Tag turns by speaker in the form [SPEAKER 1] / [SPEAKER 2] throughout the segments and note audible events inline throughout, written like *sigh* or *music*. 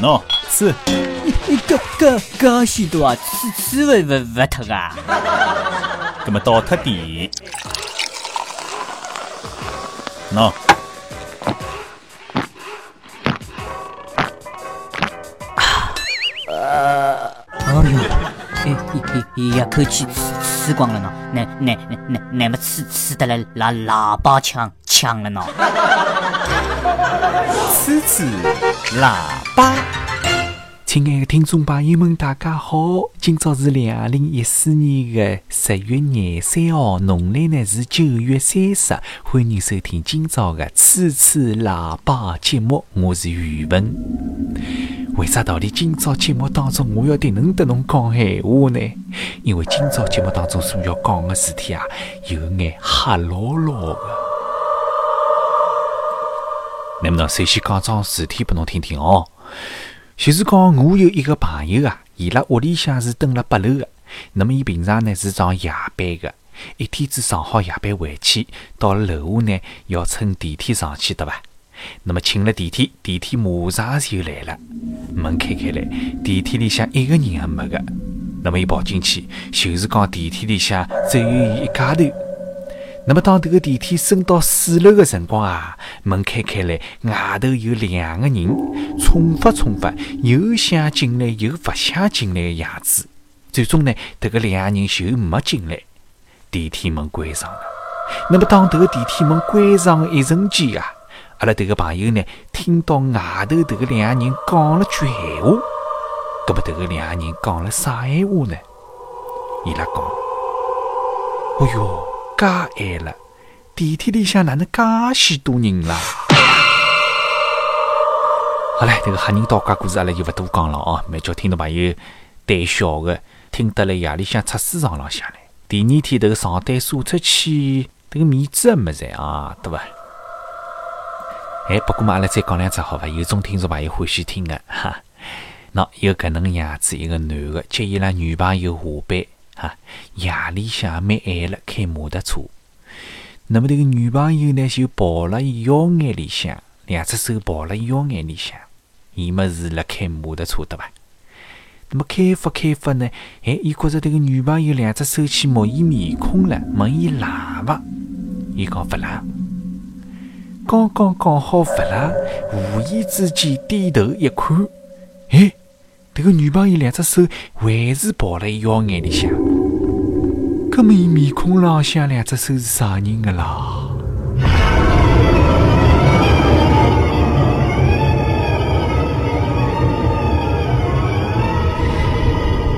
[SPEAKER 1] 喏，吃。
[SPEAKER 2] 搿搿搿许多啊，吃吃勿勿勿脱啊！
[SPEAKER 1] 搿么倒脱点。喏。
[SPEAKER 2] 呃，哎哟，一一口气吃吃光了呢，那那那那那么吃吃的来喇喇叭腔腔了呢，*laughs*
[SPEAKER 1] 吃吃喇叭。
[SPEAKER 3] 亲爱的听众朋友们，大家好！今朝是两零一四年的十月廿三号，农历呢是九月三十。欢迎收听今朝的《吹吹喇叭》节目，我是宇文。为啥道理今朝节目当中我要对侬得侬讲闲话呢？因为今朝节目当中所要讲个事体啊，有眼吓牢牢的。那么呢，首先讲桩事体拨侬听听哦。就是讲，我有一个朋友啊，伊拉屋里向是蹲辣八楼的。那么，伊平常呢是上夜班的，一天子上好夜班回去，到了楼下呢要乘电梯上去，对伐？那么，请了电梯，电梯马上就来了，门开开来，电梯里向一个人也没个。那么，伊跑进去，就是讲电梯里向只有伊一家头。那么当迭个电梯升到四楼的辰光啊，门开开来，外头有两个人冲发冲发，又想进来又勿想进来的样子。最终呢，迭个两个人就没进来，电梯门关上了。那么当迭个电梯门关上一瞬间啊，阿拉迭个朋友呢，听到外头迭个两个人讲了句闲话。搿么迭个两个人讲了啥闲话呢？伊拉讲：“哦哟。”介晚了，电梯里向哪能介许多人啦？好嘞，这个吓人倒挂故事阿拉就勿多讲了哦，蛮叫听众朋友胆小的听得来夜里向出书床浪向来。第二天这个床单晒出去，这个面子也没在啊，对伐？哎，不过嘛，阿拉再讲两只好伐？有种听众朋友欢喜听的哈。喏，有搿能样子一个男的接伊拉女朋友下班。哈，夜里向蛮晚了，开摩托车。那么这个女朋友呢，就抱了腰眼里向，两只手抱了腰眼里向，伊么是辣开摩托车的吧？那么开发开发呢？哎，伊觉着这个女朋友两只手去摸伊面孔了，问伊冷伐？伊讲勿冷。刚刚讲好勿辣，无意之间低头一看，哎。这个女朋友两只手还是抱了腰眼里向，搿么伊面孔浪向两只手是啥人的啦？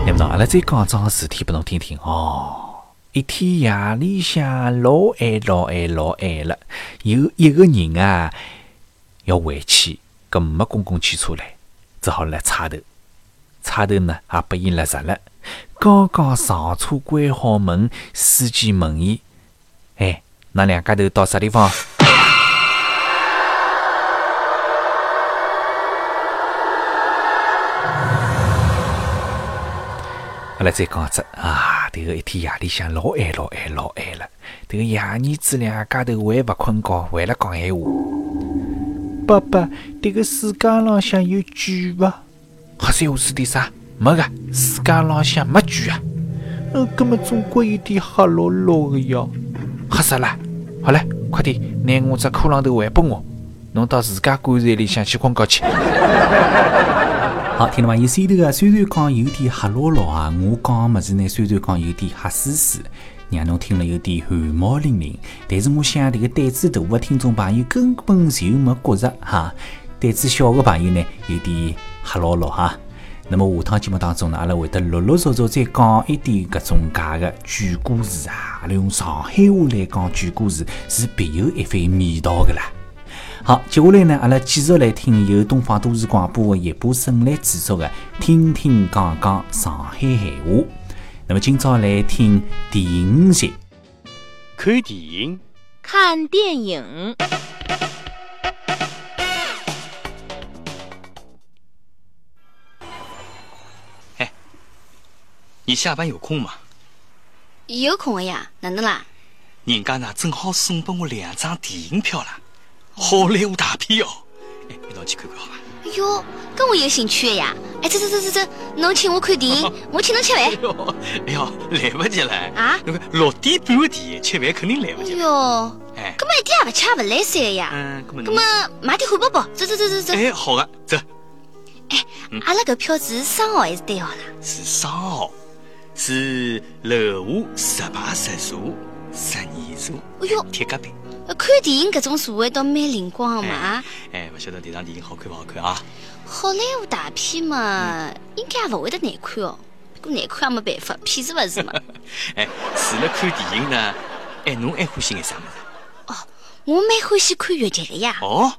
[SPEAKER 3] 那么，阿拉再讲桩事体拨侬听听哦。一天夜里向老晚老晚老晚了，有一个人啊要回去，搿没公共汽车来，只好来差头。差头呢也拨伊拉着了。刚刚上车关好门，司机问伊：“哎，那两家头到啥地方？”阿拉再讲一只啊，迭个一天夜里向老晚老晚老晚了，迭个爷儿子两家头还勿困觉，还辣讲闲话。爸爸，迭个世界浪向有鬼伐？黑三胡是的啥？没个，世界浪向没鬼啊！嗯，搿么总归有点黑落落的呀。吓死啦？好了，快点拿我只裤浪头还拨我，侬到自家棺材里向去困觉去。
[SPEAKER 1] 好，听到伐？有先头啊虽然讲有点黑落落啊，我讲么子呢？虽然讲有点黑丝丝，让侬听了有点汗毛淋淋，但是我想这个胆子大的听众朋友根本就没觉着哈，胆子小的朋友呢有点。黑落落哈，那么下趟节目当中呢，阿拉会得陆陆续续再讲一点搿种介个鬼故事啊，阿拉用上海话来讲鬼故事是别有一番味道的啦。好，接下来呢，阿拉继续来听由东方都市广播的叶波胜来制作的《听听讲讲上海闲话》。那么今朝来听第五集，
[SPEAKER 4] 看电影，
[SPEAKER 5] 看电影。
[SPEAKER 4] 你下班有空吗？
[SPEAKER 5] 有空的呀，哪能啦？
[SPEAKER 4] 人家呢正好送拨我两张电影票了，好莱坞大片哦。哎，道去看看好伐？
[SPEAKER 5] 哎哟，搿我有兴趣的呀！哎，走走走走走，侬请我看电影，*laughs* 我请侬吃饭
[SPEAKER 4] 哎。哟，哎哟，来不及了！
[SPEAKER 5] 啊
[SPEAKER 4] 那个六点半的电影，吃饭肯定来不
[SPEAKER 5] 哎
[SPEAKER 4] 及了。
[SPEAKER 5] 哟，
[SPEAKER 4] 哎，
[SPEAKER 5] 搿么一点也勿吃也勿来三个呀。
[SPEAKER 4] 嗯，搿么
[SPEAKER 5] 买点汉堡包，走走走走走。
[SPEAKER 4] 哎，好的，走，哎
[SPEAKER 5] 阿拉搿票子是双号还是单号啦？
[SPEAKER 4] 是双号，是楼下十排十座，十二座，
[SPEAKER 5] 哎哟，
[SPEAKER 4] 铁隔板。
[SPEAKER 5] 呃看电影搿种座位倒蛮灵光的嘛啊！
[SPEAKER 4] 哎，勿晓得迭场电影好看勿好看啊？
[SPEAKER 5] 好莱坞大片嘛，应该也勿会得难看哦。不过难看也没办法，*laughs* 骗子勿是嘛。
[SPEAKER 4] 哎，除了看电影呢，哎，侬还欢喜眼啥物事？
[SPEAKER 5] 哦我蛮欢喜看越剧的呀。
[SPEAKER 4] 哦，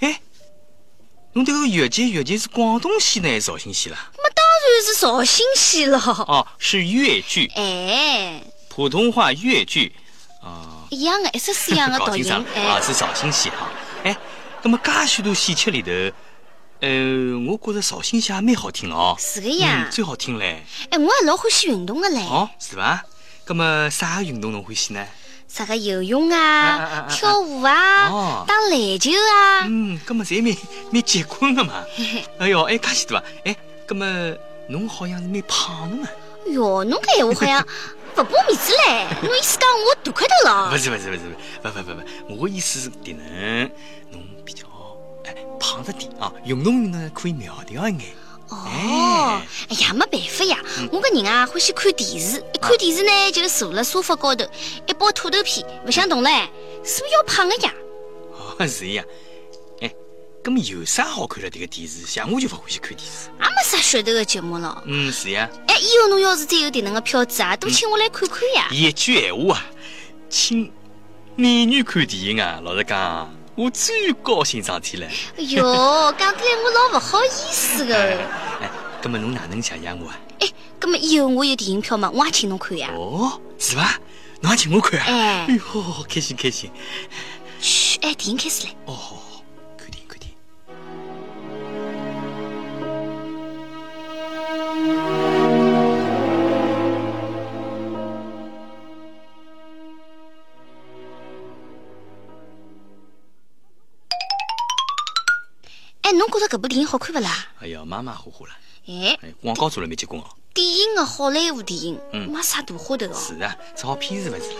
[SPEAKER 4] 哎，侬迭个越剧越剧是广东戏呢，还是绍兴戏啦？
[SPEAKER 5] 那当然是绍兴戏了。
[SPEAKER 4] 哦，是越剧，
[SPEAKER 5] 哎，
[SPEAKER 4] 普通话越剧，啊、
[SPEAKER 5] 一样的，一式是一样的读 *laughs* 音
[SPEAKER 4] 搞清是绍兴戏哈。哎，那么介许多戏曲里头，呃，我觉着绍兴戏也蛮好听哦。
[SPEAKER 5] 是的呀
[SPEAKER 4] 嗯，。最好听嘞。
[SPEAKER 5] 哎，我还老欢喜运动的嘞。
[SPEAKER 4] 哦，是伐？那么啥个运动侬欢喜呢？
[SPEAKER 5] 啥个游泳
[SPEAKER 4] 啊
[SPEAKER 5] 跳舞啊
[SPEAKER 4] 哦、
[SPEAKER 5] 打篮球啊。
[SPEAKER 4] 嗯，那么侪蛮蛮结棍的嘛。*laughs* 哎哟，哎，介许多啊。哎，那么侬好像是蛮胖的嘛？
[SPEAKER 5] 哟，侬搿闲话好像勿拨面子嘞。侬意思讲我大块头了
[SPEAKER 4] 不？是不是不是不不不不，我的意思是迭能，侬比较哎胖着点啊，运动运动可以苗条一眼。
[SPEAKER 5] 哦
[SPEAKER 4] 哎，
[SPEAKER 5] 呀，没办法呀，我搿人啊欢喜看电视，一看电视呢就坐辣沙发高头，一包土豆片，勿想动嘞，所以要胖个呀。
[SPEAKER 4] 哦，是呀。哎，那么有啥好看的迭个电视？像我就勿欢喜看电视。
[SPEAKER 5] 也没啥噱头个节目了。
[SPEAKER 4] 嗯，是呀。
[SPEAKER 5] 哎，以后侬要是再有迭能个票子啊，多请我来看看呀。
[SPEAKER 4] 一句闲话啊，请美女看电影啊，老实讲，我最高兴桩事体了。
[SPEAKER 5] 哎哟，*laughs* 讲得来我老勿好意思个。*laughs*
[SPEAKER 4] 哎，那么侬哪能谢谢我啊？
[SPEAKER 5] 哎，葛么以后我有电影票嘛，我也请侬看呀。
[SPEAKER 4] 哦，是伐？侬也请我看啊？
[SPEAKER 5] 哎
[SPEAKER 4] 哎哟，开心开心。
[SPEAKER 5] 嘘，哎，电影开始了。
[SPEAKER 4] 哦，
[SPEAKER 5] 哎，侬觉着搿部电影好看勿啦？
[SPEAKER 4] 哎呀，马马虎虎了。
[SPEAKER 5] 哎，
[SPEAKER 4] 哎，广告做了蛮结棍哦。
[SPEAKER 5] 电影个好莱坞电影，
[SPEAKER 4] 嗯
[SPEAKER 5] 没啥大花头哦。
[SPEAKER 4] 是啊，只好片子勿是了。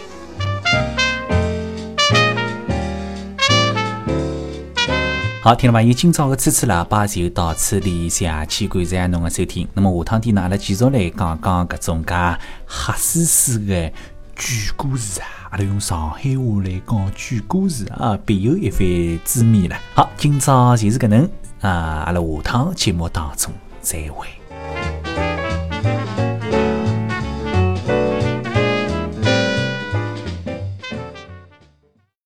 [SPEAKER 1] 好，听众朋友，今朝的吹吹喇叭就到此里，谢去感谢侬的收听。那么下趟天呢，阿拉继续来讲讲搿种介黑丝丝的鬼故事啊，阿拉用上海话来讲句故事啊，别有一番滋味了。好，今朝就是搿能啊，阿拉下趟节目当中再会。